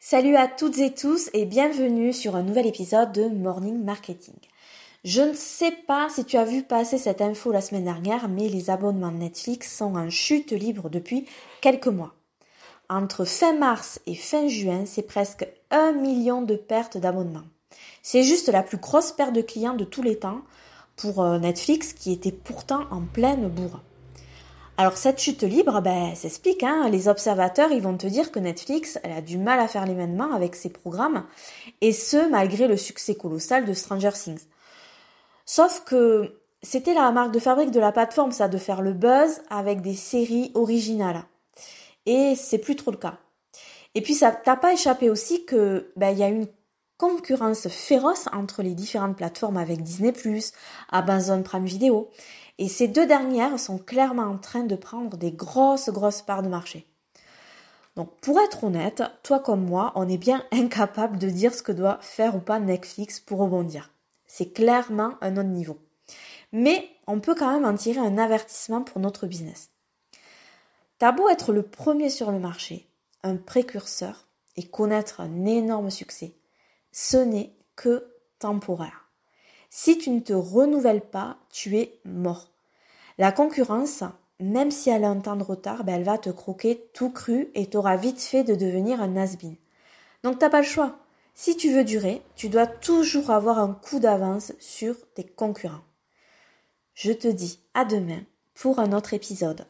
Salut à toutes et tous et bienvenue sur un nouvel épisode de Morning Marketing. Je ne sais pas si tu as vu passer cette info la semaine dernière, mais les abonnements Netflix sont en chute libre depuis quelques mois. Entre fin mars et fin juin, c'est presque un million de pertes d'abonnements. C'est juste la plus grosse perte de clients de tous les temps pour euh, Netflix qui était pourtant en pleine bourre. Alors cette chute libre, ben, s'explique. Hein. Les observateurs, ils vont te dire que Netflix, elle a du mal à faire l'événement avec ses programmes, et ce malgré le succès colossal de Stranger Things. Sauf que c'était la marque de fabrique de la plateforme, ça, de faire le buzz avec des séries originales. Et c'est plus trop le cas. Et puis ça t'a pas échappé aussi que ben, il y a une concurrence féroce entre les différentes plateformes avec Disney+, Amazon Prime Video. Et ces deux dernières sont clairement en train de prendre des grosses, grosses parts de marché. Donc pour être honnête, toi comme moi, on est bien incapable de dire ce que doit faire ou pas Netflix pour rebondir. C'est clairement un autre niveau. Mais on peut quand même en tirer un avertissement pour notre business. T'as beau être le premier sur le marché, un précurseur et connaître un énorme succès, ce n'est que temporaire. Si tu ne te renouvelles pas, tu es mort. La concurrence, même si elle a un temps de retard, ben elle va te croquer tout cru et t'auras vite fait de devenir un has-been. Donc t'as pas le choix. Si tu veux durer, tu dois toujours avoir un coup d'avance sur tes concurrents. Je te dis à demain pour un autre épisode.